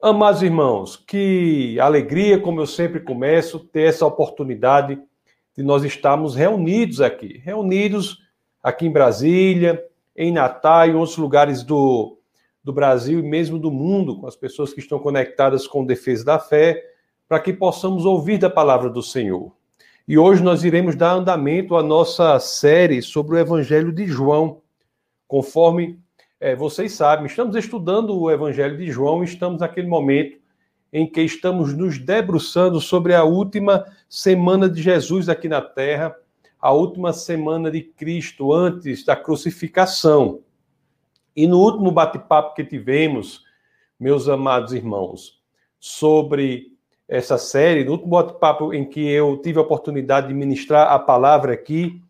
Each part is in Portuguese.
Amados irmãos, que alegria, como eu sempre começo, ter essa oportunidade de nós estarmos reunidos aqui, reunidos aqui em Brasília, em Natal e outros lugares do, do Brasil e mesmo do mundo, com as pessoas que estão conectadas com defesa da fé, para que possamos ouvir da palavra do Senhor. E hoje nós iremos dar andamento à nossa série sobre o Evangelho de João, conforme é, vocês sabem, estamos estudando o Evangelho de João e estamos naquele momento em que estamos nos debruçando sobre a última semana de Jesus aqui na Terra, a última semana de Cristo antes da crucificação. E no último bate-papo que tivemos, meus amados irmãos, sobre essa série, no último bate-papo em que eu tive a oportunidade de ministrar a palavra aqui,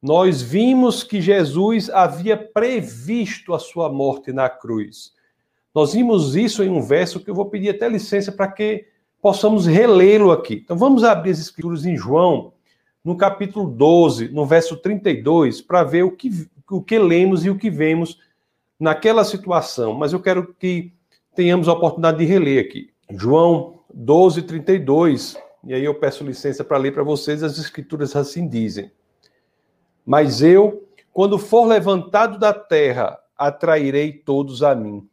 nós vimos que Jesus havia previsto a sua morte na cruz. Nós vimos isso em um verso que eu vou pedir até licença para que possamos relê-lo aqui. Então vamos abrir as escrituras em João, no capítulo 12, no verso 32, para ver o que, o que lemos e o que vemos naquela situação. Mas eu quero que tenhamos a oportunidade de reler aqui. João 12, 32. E aí eu peço licença para ler para vocês, as escrituras assim dizem. Mas eu, quando for levantado da terra, atrairei todos a mim.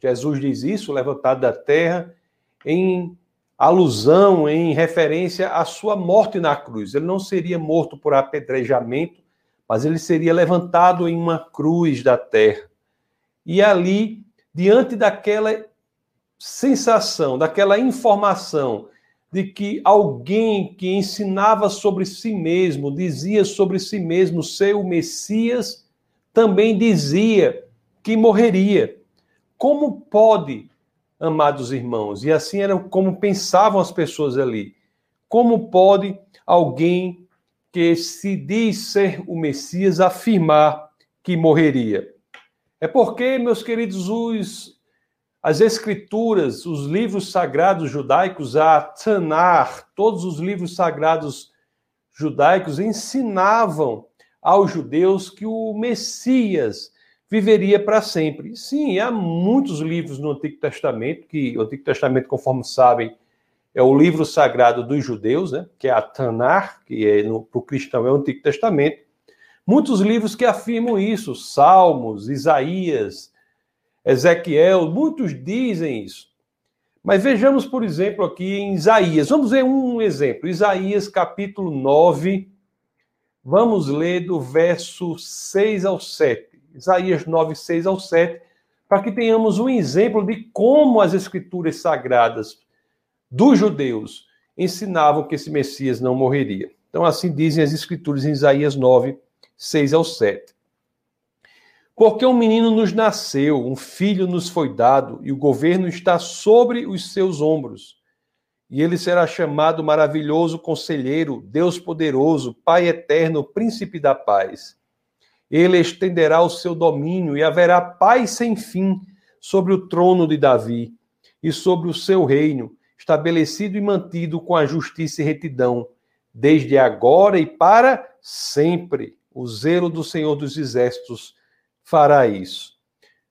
Jesus diz isso, levantado da terra, em alusão, em referência à sua morte na cruz. Ele não seria morto por apedrejamento, mas ele seria levantado em uma cruz da terra. E ali, diante daquela sensação, daquela informação de que alguém que ensinava sobre si mesmo, dizia sobre si mesmo ser o Messias, também dizia que morreria. Como pode, amados irmãos, e assim era como pensavam as pessoas ali, como pode alguém que se diz ser o Messias afirmar que morreria? É porque, meus queridos, os as escrituras, os livros sagrados judaicos, a Tanar, todos os livros sagrados judaicos ensinavam aos judeus que o Messias viveria para sempre. Sim, há muitos livros no Antigo Testamento, que o Antigo Testamento, conforme sabem, é o livro sagrado dos judeus, né? que é a Tanar, que é, para o cristão é o Antigo Testamento. Muitos livros que afirmam isso, Salmos, Isaías, Ezequiel, muitos dizem isso. Mas vejamos, por exemplo, aqui em Isaías. Vamos ver um exemplo. Isaías capítulo 9. Vamos ler do verso 6 ao 7. Isaías 9, 6 ao 7, para que tenhamos um exemplo de como as escrituras sagradas dos judeus ensinavam que esse Messias não morreria. Então, assim dizem as escrituras em Isaías 9, 6 ao 7. Porque um menino nos nasceu, um filho nos foi dado, e o governo está sobre os seus ombros. E ele será chamado maravilhoso conselheiro, Deus poderoso, Pai eterno, príncipe da paz. Ele estenderá o seu domínio e haverá paz sem fim sobre o trono de Davi e sobre o seu reino, estabelecido e mantido com a justiça e retidão, desde agora e para sempre. O zelo do Senhor dos exércitos fará isso.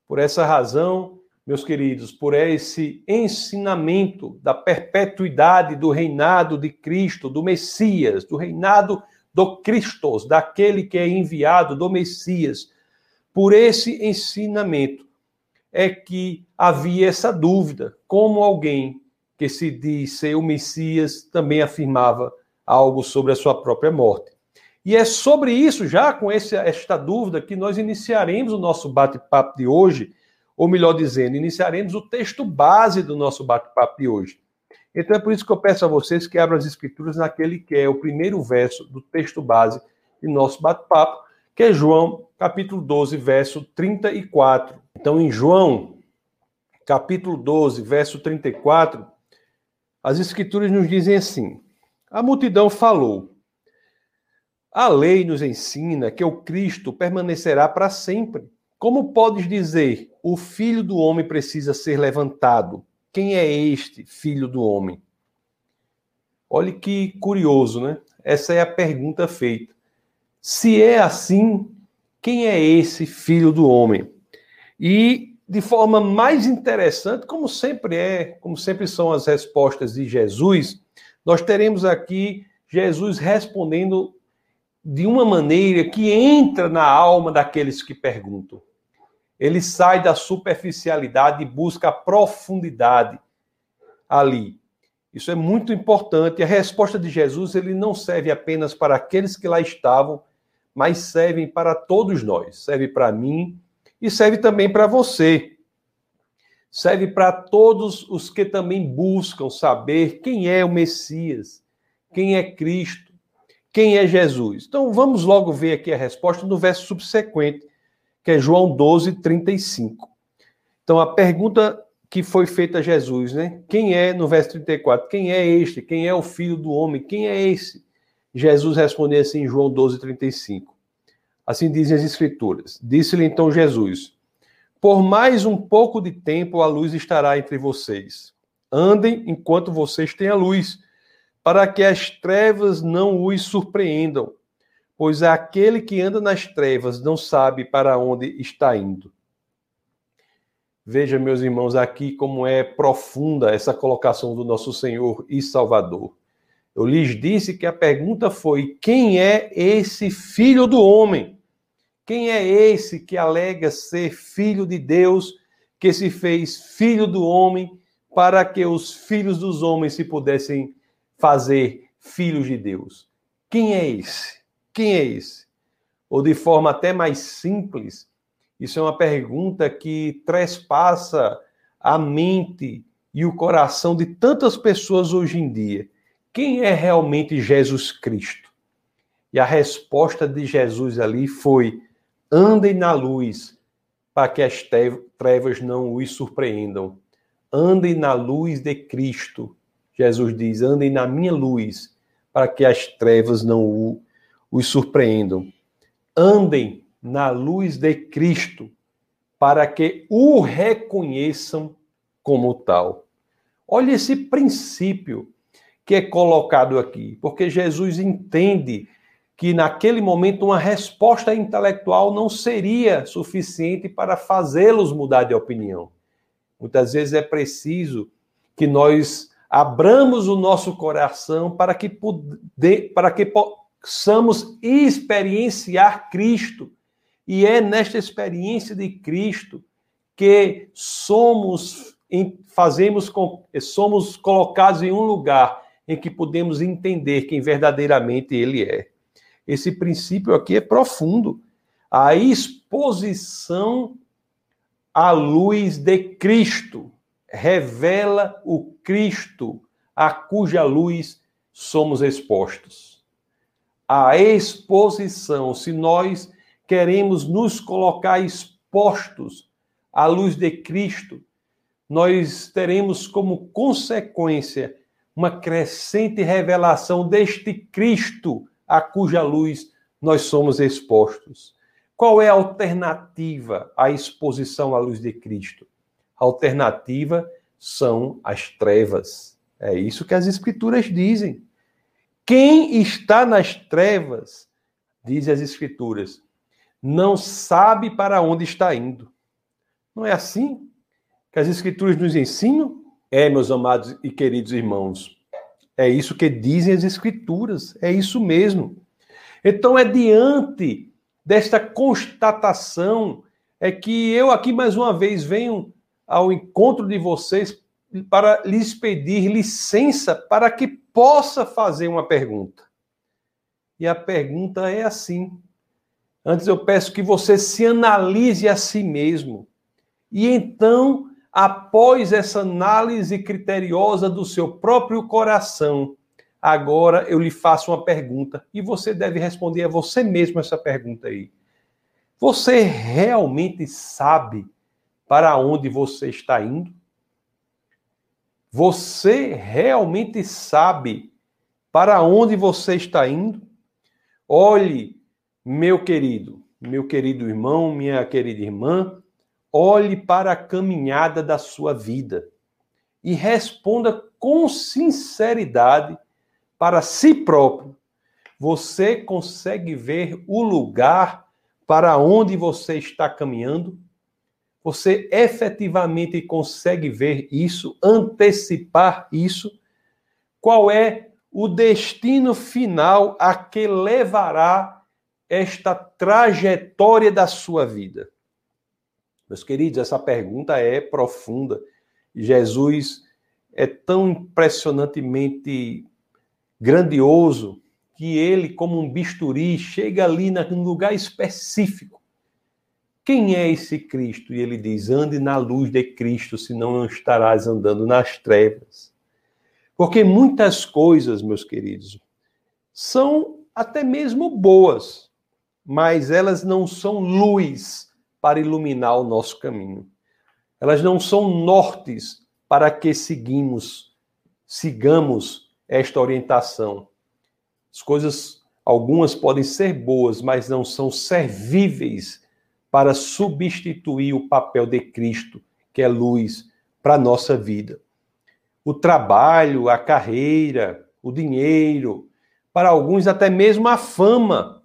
Por essa razão, meus queridos, por esse ensinamento da perpetuidade do reinado de Cristo, do Messias, do reinado do Cristo, daquele que é enviado, do Messias, por esse ensinamento é que havia essa dúvida, como alguém que se diz ser o Messias também afirmava algo sobre a sua própria morte. E é sobre isso, já com esse, esta dúvida, que nós iniciaremos o nosso bate-papo de hoje, ou melhor dizendo, iniciaremos o texto base do nosso bate-papo de hoje. Então é por isso que eu peço a vocês que abram as escrituras naquele que é o primeiro verso do texto base de nosso bate-papo, que é João, capítulo 12, verso 34. Então, em João, capítulo 12, verso 34, as escrituras nos dizem assim: A multidão falou. A lei nos ensina que o Cristo permanecerá para sempre. Como podes dizer, o filho do homem precisa ser levantado? Quem é este filho do homem? Olhe que curioso, né? Essa é a pergunta feita. Se é assim, quem é esse filho do homem? E de forma mais interessante, como sempre é, como sempre são as respostas de Jesus, nós teremos aqui Jesus respondendo de uma maneira que entra na alma daqueles que perguntam. Ele sai da superficialidade e busca a profundidade ali. Isso é muito importante. A resposta de Jesus ele não serve apenas para aqueles que lá estavam, mas serve para todos nós. Serve para mim e serve também para você. Serve para todos os que também buscam saber quem é o Messias, quem é Cristo, quem é Jesus. Então vamos logo ver aqui a resposta no verso subsequente, que é João 12, 35. Então a pergunta que foi feita a Jesus, né? Quem é, no verso 34, quem é este? Quem é o filho do homem? Quem é esse? Jesus respondeu assim em João 12, 35. Assim dizem as Escrituras. Disse-lhe então Jesus: Por mais um pouco de tempo a luz estará entre vocês. Andem enquanto vocês têm a luz, para que as trevas não os surpreendam, pois aquele que anda nas trevas não sabe para onde está indo. Veja, meus irmãos, aqui como é profunda essa colocação do nosso Senhor e Salvador. Eu lhes disse que a pergunta foi: quem é esse filho do homem? Quem é esse que alega ser filho de Deus, que se fez filho do homem, para que os filhos dos homens se pudessem fazer filhos de Deus? Quem é esse? Quem é esse? Ou de forma até mais simples, isso é uma pergunta que trespassa a mente e o coração de tantas pessoas hoje em dia. Quem é realmente Jesus Cristo? E a resposta de Jesus ali foi: andem na luz, para que as trevas não os surpreendam. Andem na luz de Cristo. Jesus diz: andem na minha luz, para que as trevas não os surpreendam. Andem na luz de Cristo, para que o reconheçam como tal. Olha esse princípio que é colocado aqui, porque Jesus entende que naquele momento uma resposta intelectual não seria suficiente para fazê-los mudar de opinião. Muitas vezes é preciso que nós abramos o nosso coração para que, para que possamos experienciar Cristo e é nesta experiência de Cristo que somos fazemos somos colocados em um lugar em que podemos entender quem verdadeiramente ele é. Esse princípio aqui é profundo. A exposição à luz de Cristo revela o Cristo a cuja luz somos expostos. A exposição, se nós queremos nos colocar expostos à luz de Cristo, nós teremos como consequência uma crescente revelação deste Cristo a cuja luz nós somos expostos. Qual é a alternativa à exposição à luz de Cristo? Alternativa são as trevas. É isso que as Escrituras dizem. Quem está nas trevas, diz as Escrituras, não sabe para onde está indo. Não é assim que as Escrituras nos ensinam? É, meus amados e queridos irmãos. É isso que dizem as Escrituras. É isso mesmo. Então, é diante desta constatação é que eu aqui mais uma vez venho ao encontro de vocês para lhes pedir licença para que possa fazer uma pergunta. E a pergunta é assim: Antes eu peço que você se analise a si mesmo. E então, após essa análise criteriosa do seu próprio coração, agora eu lhe faço uma pergunta e você deve responder a você mesmo essa pergunta aí. Você realmente sabe para onde você está indo? Você realmente sabe para onde você está indo? Olhe meu querido, meu querido irmão, minha querida irmã, olhe para a caminhada da sua vida e responda com sinceridade para si próprio. Você consegue ver o lugar para onde você está caminhando? Você efetivamente consegue ver isso, antecipar isso? Qual é o destino final a que levará esta trajetória da sua vida? Meus queridos, essa pergunta é profunda. Jesus é tão impressionantemente grandioso que ele, como um bisturi, chega ali num lugar específico. Quem é esse Cristo? E ele diz: ande na luz de Cristo, senão não estarás andando nas trevas. Porque muitas coisas, meus queridos, são até mesmo boas, mas elas não são luz para iluminar o nosso caminho. Elas não são nortes para que seguimos, sigamos esta orientação. As coisas, algumas podem ser boas, mas não são servíveis para substituir o papel de Cristo, que é luz para a nossa vida o trabalho, a carreira, o dinheiro, para alguns até mesmo a fama.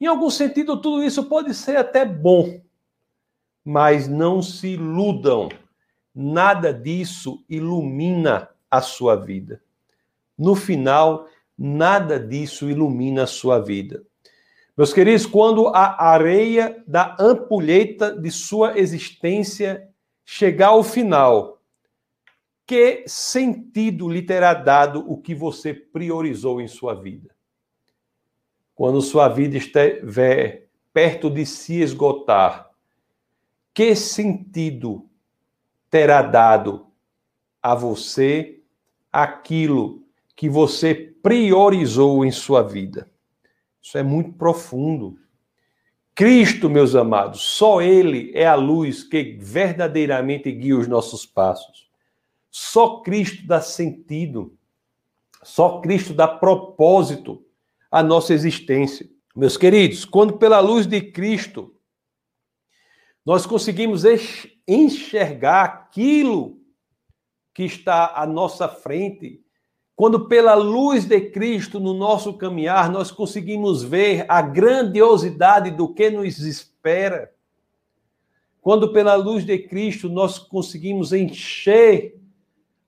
Em algum sentido, tudo isso pode ser até bom, mas não se iludam, nada disso ilumina a sua vida. No final, nada disso ilumina a sua vida. Meus queridos, quando a areia da ampulheta de sua existência chegar ao final, que sentido lhe terá dado o que você priorizou em sua vida? Quando sua vida estiver perto de se esgotar, que sentido terá dado a você aquilo que você priorizou em sua vida? Isso é muito profundo. Cristo, meus amados, só Ele é a luz que verdadeiramente guia os nossos passos. Só Cristo dá sentido, só Cristo dá propósito à nossa existência. Meus queridos, quando pela luz de Cristo nós conseguimos enxergar aquilo que está à nossa frente, quando pela luz de Cristo no nosso caminhar nós conseguimos ver a grandiosidade do que nos espera, quando pela luz de Cristo nós conseguimos encher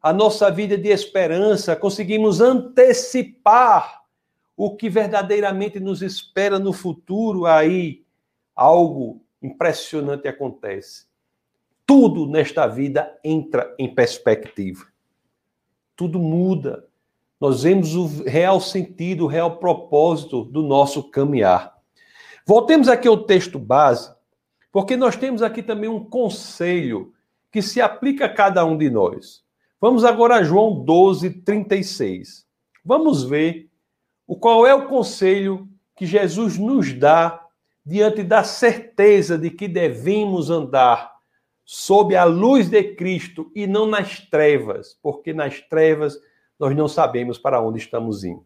a nossa vida de esperança, conseguimos antecipar o que verdadeiramente nos espera no futuro, aí algo impressionante acontece. Tudo nesta vida entra em perspectiva. Tudo muda. Nós vemos o real sentido, o real propósito do nosso caminhar. Voltemos aqui ao texto base, porque nós temos aqui também um conselho que se aplica a cada um de nós. Vamos agora a João 12, 36. Vamos ver o qual é o conselho que Jesus nos dá diante da certeza de que devemos andar sob a luz de Cristo e não nas trevas, porque nas trevas nós não sabemos para onde estamos indo.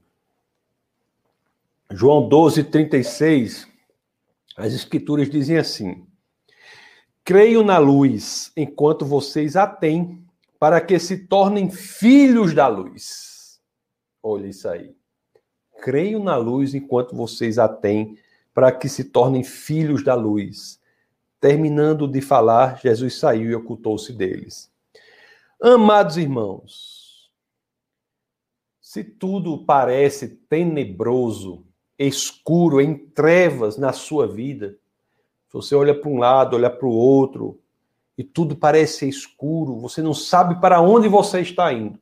João 12, 36, as Escrituras dizem assim: Creio na luz enquanto vocês a têm para que se tornem filhos da luz. Olha isso aí. Creio na luz enquanto vocês a têm, para que se tornem filhos da luz. Terminando de falar, Jesus saiu e ocultou-se deles. Amados irmãos, se tudo parece tenebroso, escuro, em trevas na sua vida, você olha para um lado, olha para o outro, e tudo parece escuro, você não sabe para onde você está indo.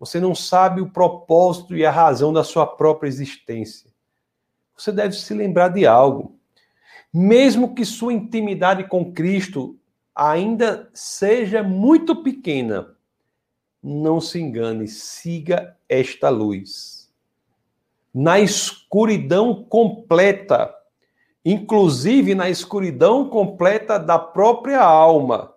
Você não sabe o propósito e a razão da sua própria existência. Você deve se lembrar de algo. Mesmo que sua intimidade com Cristo ainda seja muito pequena, não se engane, siga esta luz. Na escuridão completa, inclusive na escuridão completa da própria alma,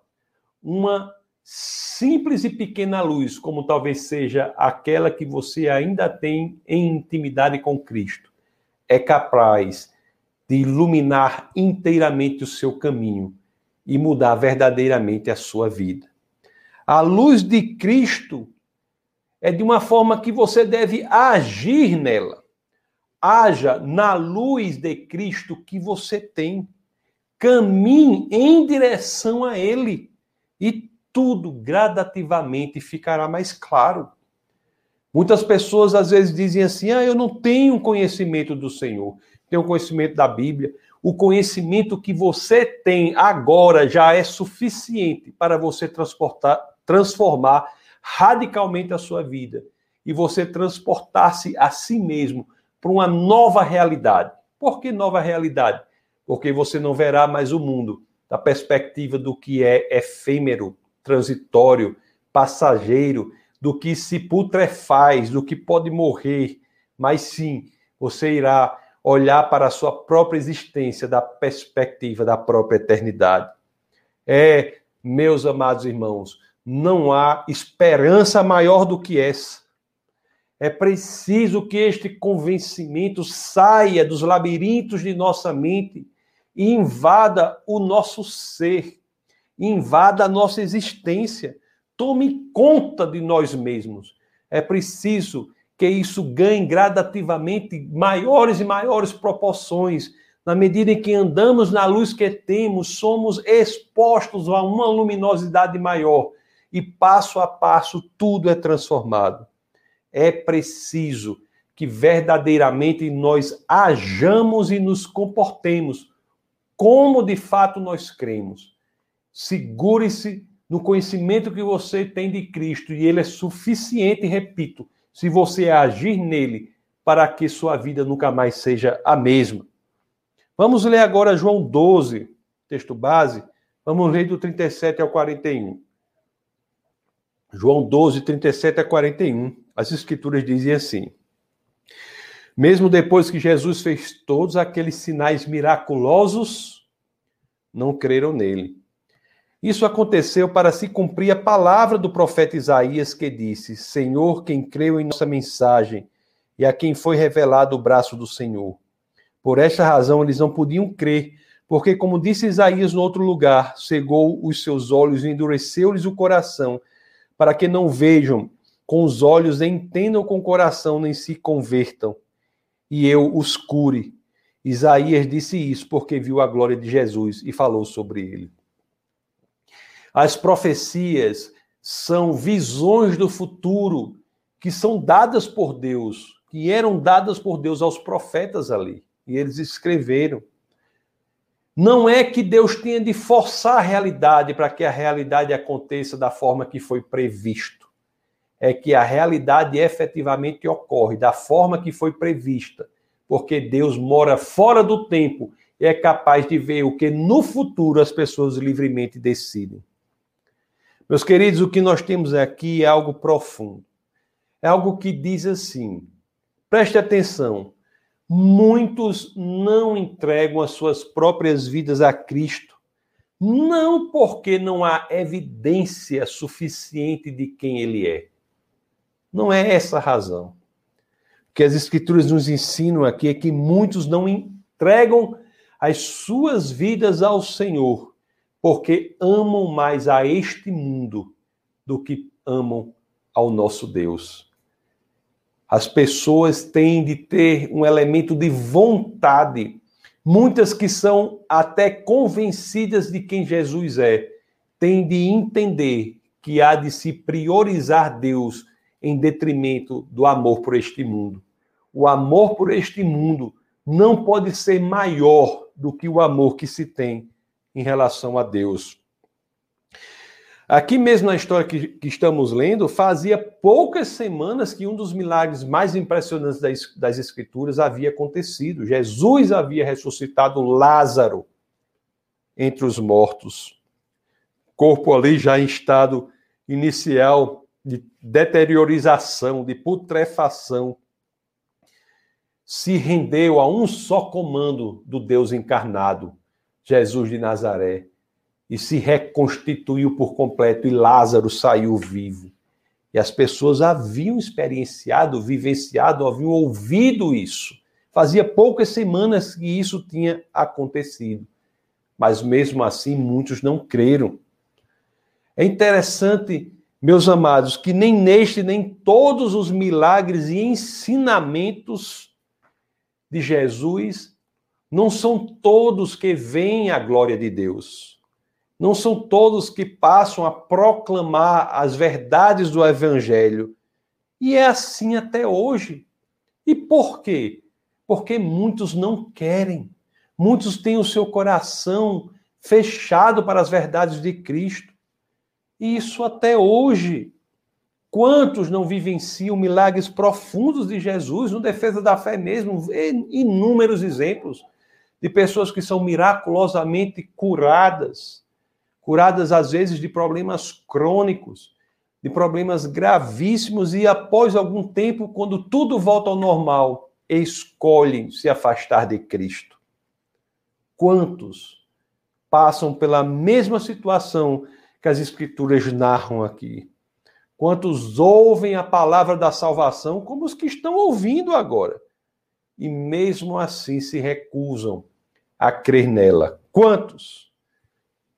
uma simples e pequena luz, como talvez seja aquela que você ainda tem em intimidade com Cristo, é capaz de iluminar inteiramente o seu caminho e mudar verdadeiramente a sua vida. A luz de Cristo é de uma forma que você deve agir nela haja na luz de Cristo que você tem. caminhe em direção a Ele e tudo gradativamente ficará mais claro. Muitas pessoas às vezes dizem assim: ah, eu não tenho conhecimento do Senhor, tenho conhecimento da Bíblia. O conhecimento que você tem agora já é suficiente para você transportar, transformar radicalmente a sua vida e você transportar-se a si mesmo para uma nova realidade. Por que nova realidade? Porque você não verá mais o mundo da perspectiva do que é efêmero, transitório, passageiro, do que se putrefaz, do que pode morrer, mas sim, você irá olhar para a sua própria existência da perspectiva da própria eternidade. É, meus amados irmãos, não há esperança maior do que essa. É preciso que este convencimento saia dos labirintos de nossa mente e invada o nosso ser, invada a nossa existência, tome conta de nós mesmos. É preciso que isso ganhe gradativamente maiores e maiores proporções. Na medida em que andamos na luz que temos, somos expostos a uma luminosidade maior e passo a passo tudo é transformado. É preciso que verdadeiramente nós hajamos e nos comportemos como de fato nós cremos. Segure-se no conhecimento que você tem de Cristo e ele é suficiente, repito, se você agir nele para que sua vida nunca mais seja a mesma. Vamos ler agora João 12, texto base. Vamos ler do 37 ao 41. João 12, 37 a 41. As escrituras dizem assim: Mesmo depois que Jesus fez todos aqueles sinais miraculosos, não creram nele. Isso aconteceu para se cumprir a palavra do profeta Isaías que disse: Senhor, quem creu em nossa mensagem e a quem foi revelado o braço do Senhor. Por esta razão eles não podiam crer, porque, como disse Isaías no outro lugar, cegou os seus olhos e endureceu-lhes o coração, para que não vejam com os olhos, nem entendam com o coração, nem se convertam, e eu os cure. Isaías disse isso porque viu a glória de Jesus e falou sobre ele. As profecias são visões do futuro que são dadas por Deus, que eram dadas por Deus aos profetas ali. E eles escreveram. Não é que Deus tenha de forçar a realidade para que a realidade aconteça da forma que foi previsto. É que a realidade efetivamente ocorre da forma que foi prevista, porque Deus mora fora do tempo e é capaz de ver o que no futuro as pessoas livremente decidem. Meus queridos, o que nós temos aqui é algo profundo. É algo que diz assim: preste atenção. Muitos não entregam as suas próprias vidas a Cristo, não porque não há evidência suficiente de quem Ele é. Não é essa a razão. O que as Escrituras nos ensinam aqui é que muitos não entregam as suas vidas ao Senhor porque amam mais a este mundo do que amam ao nosso Deus. As pessoas têm de ter um elemento de vontade. Muitas que são até convencidas de quem Jesus é, têm de entender que há de se priorizar Deus em detrimento do amor por este mundo. O amor por este mundo não pode ser maior do que o amor que se tem em relação a Deus. Aqui mesmo na história que, que, estamos lendo, fazia poucas semanas que um dos milagres mais impressionantes das, das Escrituras havia acontecido. Jesus havia ressuscitado Lázaro entre os mortos. Corpo ali já em estado inicial de deteriorização, de putrefação. Se rendeu a um só comando do Deus encarnado. Jesus de Nazaré e se reconstituiu por completo e Lázaro saiu vivo. E as pessoas haviam experienciado, vivenciado, haviam ouvido isso. Fazia poucas semanas que isso tinha acontecido. Mas mesmo assim, muitos não creram. É interessante, meus amados, que nem neste, nem todos os milagres e ensinamentos de Jesus Não são todos que veem a glória de Deus. Não são todos que passam a proclamar as verdades do Evangelho. E é assim até hoje. E por quê? Porque muitos não querem. Muitos têm o seu coração fechado para as verdades de Cristo. E isso até hoje. Quantos não vivenciam milagres profundos de Jesus, no defesa da fé mesmo? Inúmeros exemplos de pessoas que são miraculosamente curadas, curadas às vezes de problemas crônicos, de problemas gravíssimos, e após algum tempo, quando tudo volta ao normal, escolhem se afastar de Cristo. Quantos passam pela mesma situação que as Escrituras narram aqui? Quantos ouvem a palavra da salvação, como os que estão ouvindo agora, e mesmo assim se recusam a crer nela. Quantos?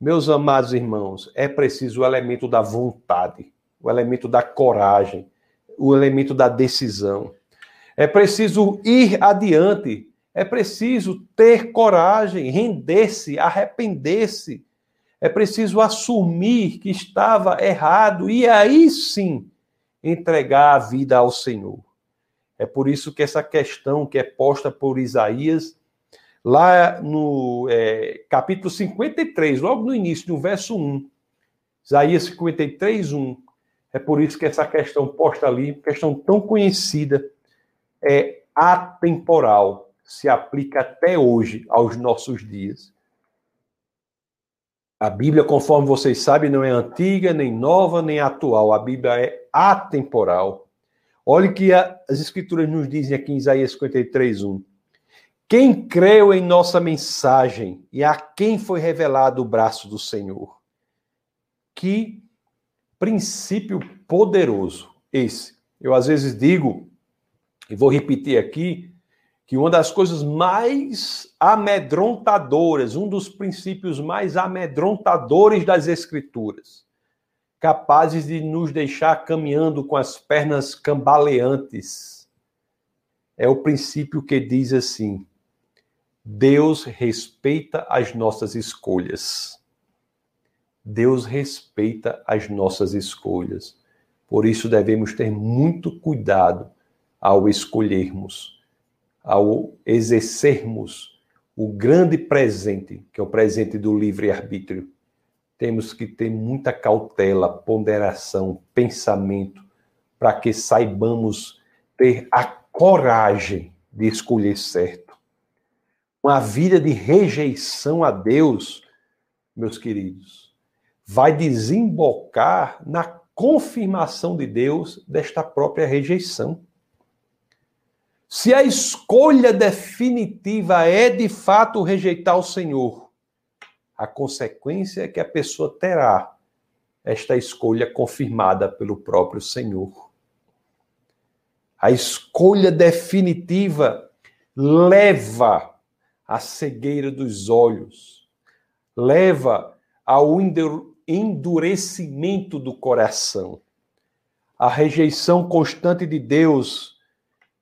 Meus amados irmãos, é preciso o elemento da vontade, o elemento da coragem, o elemento da decisão. É preciso ir adiante, é preciso ter coragem, render-se, arrepender-se. É preciso assumir que estava errado e aí sim entregar a vida ao Senhor. É por isso que essa questão que é posta por Isaías lá no é, capítulo 53, logo no início, no verso 1, Isaías 53, 1. É por isso que essa questão posta ali, questão tão conhecida, é atemporal, se aplica até hoje aos nossos dias. A Bíblia, conforme vocês sabem, não é antiga, nem nova, nem atual. A Bíblia é atemporal. Olhe que as Escrituras nos dizem aqui em Isaías 53, 1. Quem creu em nossa mensagem e a quem foi revelado o braço do Senhor? Que princípio poderoso esse. Eu às vezes digo, e vou repetir aqui, que uma das coisas mais amedrontadoras, um dos princípios mais amedrontadores das Escrituras, capazes de nos deixar caminhando com as pernas cambaleantes, é o princípio que diz assim: Deus respeita as nossas escolhas. Deus respeita as nossas escolhas. Por isso devemos ter muito cuidado ao escolhermos, ao exercermos o grande presente, que é o presente do livre-arbítrio. Temos que ter muita cautela, ponderação, pensamento, para que saibamos ter a coragem de escolher certo uma vida de rejeição a Deus, meus queridos, vai desembocar na confirmação de Deus desta própria rejeição. Se a escolha definitiva é de fato rejeitar o Senhor, a consequência é que a pessoa terá esta escolha confirmada pelo próprio Senhor. A escolha definitiva leva a cegueira dos olhos, leva ao endurecimento do coração. A rejeição constante de Deus,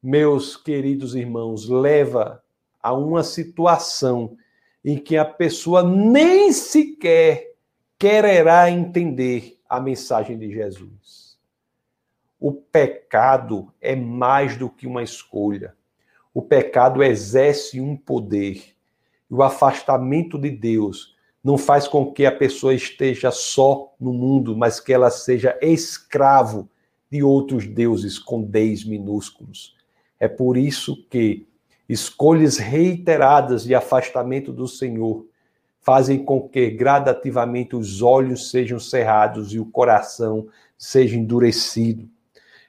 meus queridos irmãos, leva a uma situação em que a pessoa nem sequer quererá entender a mensagem de Jesus. O pecado é mais do que uma escolha o pecado exerce um poder. O afastamento de Deus não faz com que a pessoa esteja só no mundo, mas que ela seja escravo de outros deuses com Ds minúsculos. É por isso que escolhas reiteradas de afastamento do Senhor fazem com que gradativamente os olhos sejam cerrados e o coração seja endurecido.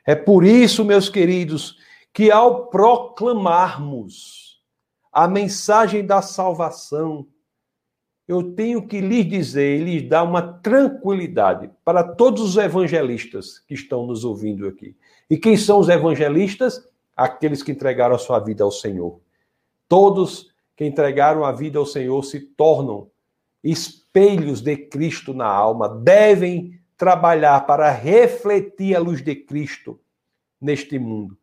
É por isso, meus queridos, que ao proclamarmos a mensagem da salvação, eu tenho que lhes dizer lhes dar uma tranquilidade para todos os evangelistas que estão nos ouvindo aqui. E quem são os evangelistas? Aqueles que entregaram a sua vida ao Senhor. Todos que entregaram a vida ao Senhor se tornam espelhos de Cristo na alma, devem trabalhar para refletir a luz de Cristo neste mundo.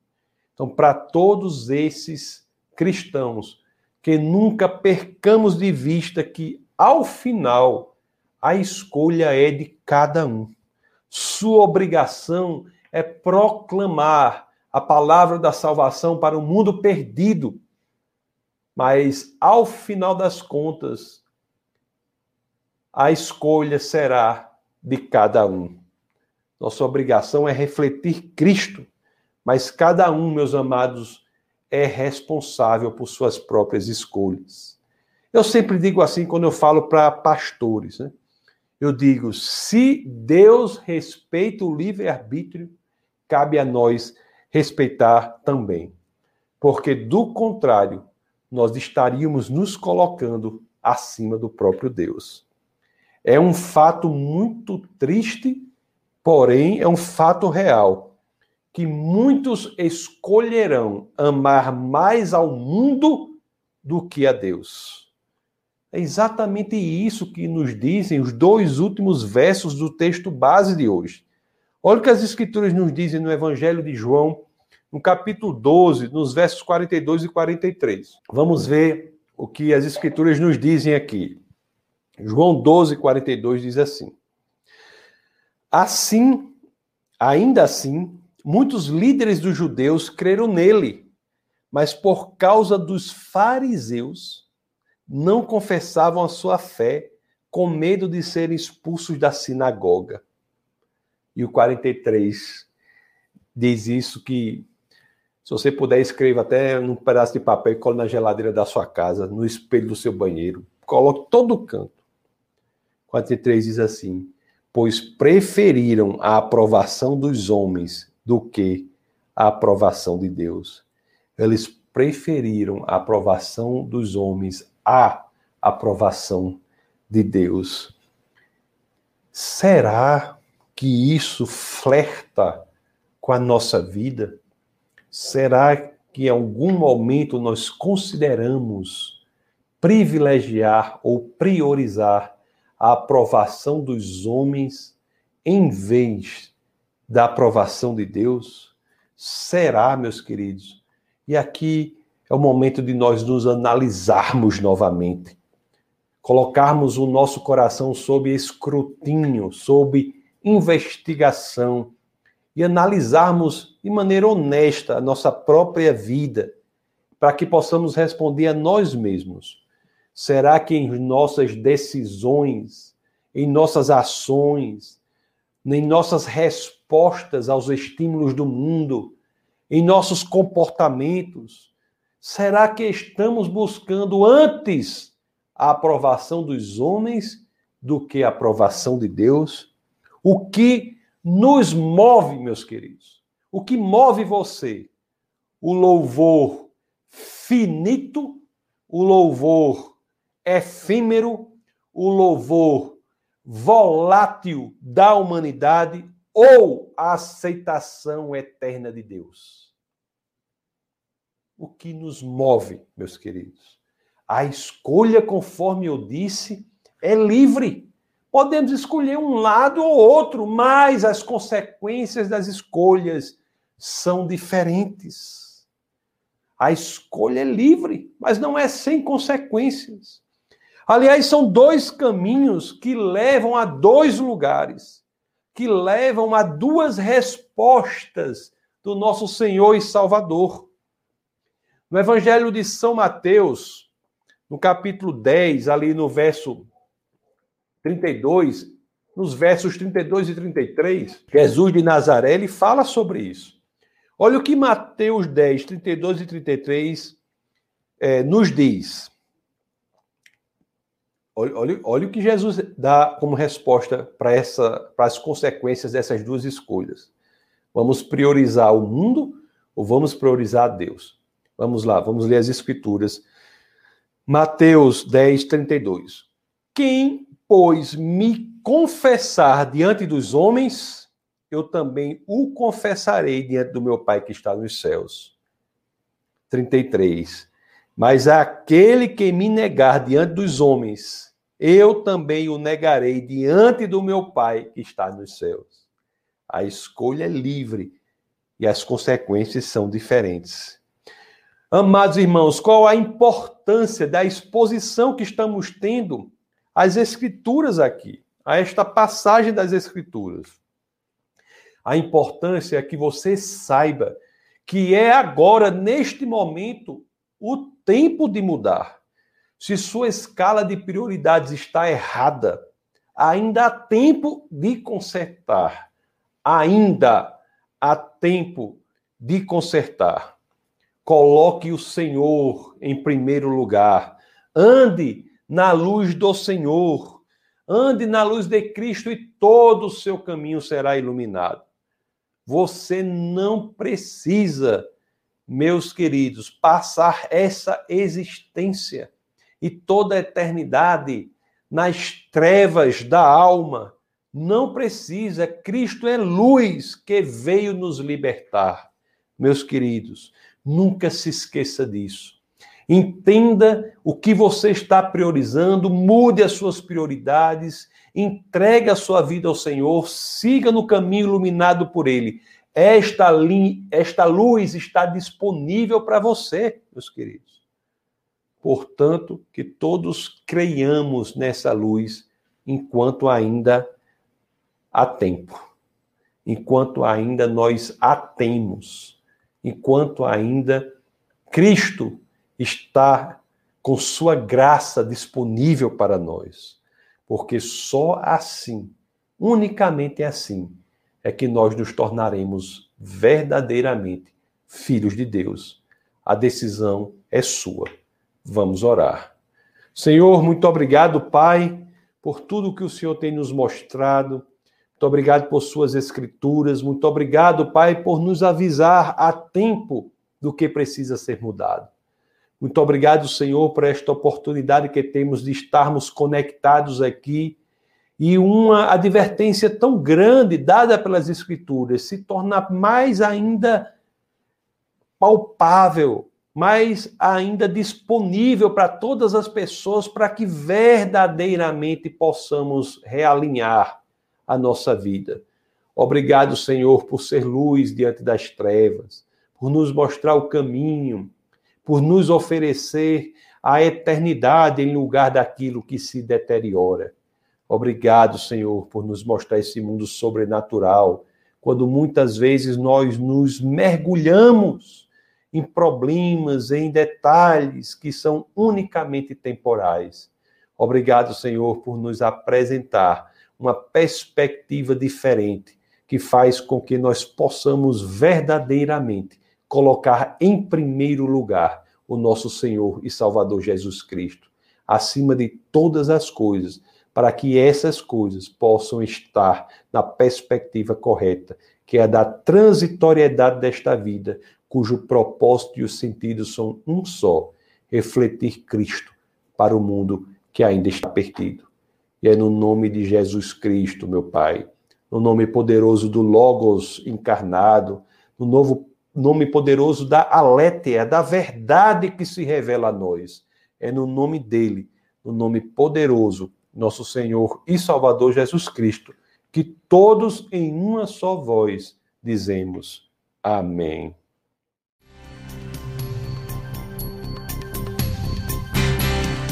Então, para todos esses cristãos, que nunca percamos de vista que, ao final, a escolha é de cada um. Sua obrigação é proclamar a palavra da salvação para o mundo perdido. Mas, ao final das contas, a escolha será de cada um. Nossa obrigação é refletir Cristo, mas cada um, meus amados, é responsável por suas próprias escolhas. Eu sempre digo assim quando eu falo para pastores, né? Eu digo: se Deus respeita o livre-arbítrio, cabe a nós respeitar também. Porque, do contrário, nós estaríamos nos colocando acima do próprio Deus. É um fato muito triste, porém é um fato real, que muitos escolherão amar mais ao mundo do que a Deus. É exatamente isso que nos dizem os dois últimos versos do texto base de hoje. Olha o que as Escrituras nos dizem no Evangelho de João, no capítulo 12, nos versos 42 e 43. Vamos ver o que as Escrituras nos dizem aqui. João 12, 42 diz assim: Assim, ainda assim, muitos líderes dos judeus creram nele, mas por causa dos fariseus, não confessavam a sua fé, com medo de serem expulsos da sinagoga. E o 43 diz isso que se você puder, escreva até num pedaço de papel e na geladeira da sua casa, no espelho do seu banheiro. Coloque todo o canto. 43 diz assim: Pois preferiram a aprovação dos homens do que a aprovação de Deus. Eles preferiram a aprovação dos homens à aprovação de Deus. Será que isso flerta com a nossa vida? Será que em algum momento nós consideramos privilegiar ou priorizar a aprovação dos homens em vez da aprovação de Deus? Será, meus queridos? E aqui é o momento de nós nos analisarmos novamente, colocarmos o nosso coração sob escrutínio, sob investigação e analisarmos de maneira honesta a nossa própria vida, para que possamos responder a nós mesmos. Será que em nossas decisões, em nossas ações, em nossas respostas aos estímulos do mundo, em nossos comportamentos, será que estamos buscando antes a aprovação dos homens do que a aprovação de Deus? O que nos move, meus queridos. O que move você? O louvor finito, o louvor efêmero, o louvor volátil da humanidade ou a aceitação eterna de Deus? O que nos move, meus queridos? A escolha, conforme eu disse, é livre. Podemos escolher um lado ou outro, mas as consequências das escolhas são diferentes. A escolha é livre, mas não é sem consequências. Aliás, são dois caminhos que levam a dois lugares, que levam a duas respostas do nosso Senhor e Salvador. No Evangelho de São Mateus, no capítulo 10, ali no verso 32, nos versos 32 e 33, Jesus de Nazaré, ele fala sobre isso. Olha o que Mateus 10, 32 e 33 é, nos diz. Olha, olha, olha, o que Jesus dá como resposta para as consequências dessas duas escolhas. Vamos priorizar o mundo ou vamos priorizar Deus? Vamos lá, vamos ler as Escrituras. Mateus 10, 32. Quem pois me confessar diante dos homens, eu também o confessarei diante do meu Pai que está nos céus. 33. Mas aquele que me negar diante dos homens, eu também o negarei diante do meu Pai que está nos céus. A escolha é livre e as consequências são diferentes. Amados irmãos, qual a importância da exposição que estamos tendo às Escrituras aqui, a esta passagem das Escrituras? A importância é que você saiba que é agora, neste momento, o tempo de mudar. Se sua escala de prioridades está errada, ainda há tempo de consertar. Ainda há tempo de consertar. Coloque o Senhor em primeiro lugar. Ande na luz do Senhor. Ande na luz de Cristo e todo o seu caminho será iluminado. Você não precisa, meus queridos, passar essa existência e toda a eternidade nas trevas da alma. Não precisa. Cristo é luz que veio nos libertar. Meus queridos, Nunca se esqueça disso. Entenda o que você está priorizando, mude as suas prioridades, entregue a sua vida ao Senhor, siga no caminho iluminado por Ele. Esta, esta luz está disponível para você, meus queridos. Portanto, que todos creiamos nessa luz enquanto ainda há tempo, enquanto ainda nós a temos enquanto ainda Cristo está com sua graça disponível para nós. Porque só assim, unicamente assim, é que nós nos tornaremos verdadeiramente filhos de Deus. A decisão é sua. Vamos orar. Senhor, muito obrigado, Pai, por tudo que o Senhor tem nos mostrado muito obrigado por suas escrituras. Muito obrigado, Pai, por nos avisar a tempo do que precisa ser mudado. Muito obrigado, Senhor, por esta oportunidade que temos de estarmos conectados aqui e uma advertência tão grande dada pelas Escrituras se torna mais ainda palpável, mais ainda disponível para todas as pessoas para que verdadeiramente possamos realinhar a nossa vida. Obrigado, Senhor, por ser luz diante das trevas, por nos mostrar o caminho, por nos oferecer a eternidade em lugar daquilo que se deteriora. Obrigado, Senhor, por nos mostrar esse mundo sobrenatural, quando muitas vezes nós nos mergulhamos em problemas, em detalhes que são unicamente temporais. Obrigado, Senhor, por nos apresentar uma perspectiva diferente, que faz com que nós possamos verdadeiramente colocar em primeiro lugar o nosso Senhor e Salvador Jesus Cristo, acima de todas as coisas, para que essas coisas possam estar na perspectiva correta, que é a da transitoriedade desta vida, cujo propósito e o sentido são um só: refletir Cristo para o mundo que ainda está perdido. E é no nome de Jesus Cristo, meu Pai, no nome poderoso do Logos encarnado, no novo nome poderoso da Alétea, da verdade que se revela a nós. É no nome dele, no nome poderoso, nosso Senhor e Salvador Jesus Cristo, que todos em uma só voz dizemos: Amém.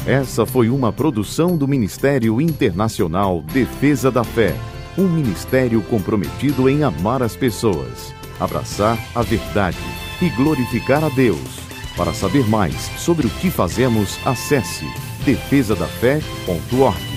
Essa foi uma produção do Ministério Internacional Defesa da Fé, um ministério comprometido em amar as pessoas, abraçar a verdade e glorificar a Deus. Para saber mais sobre o que fazemos, acesse defesadafé.org.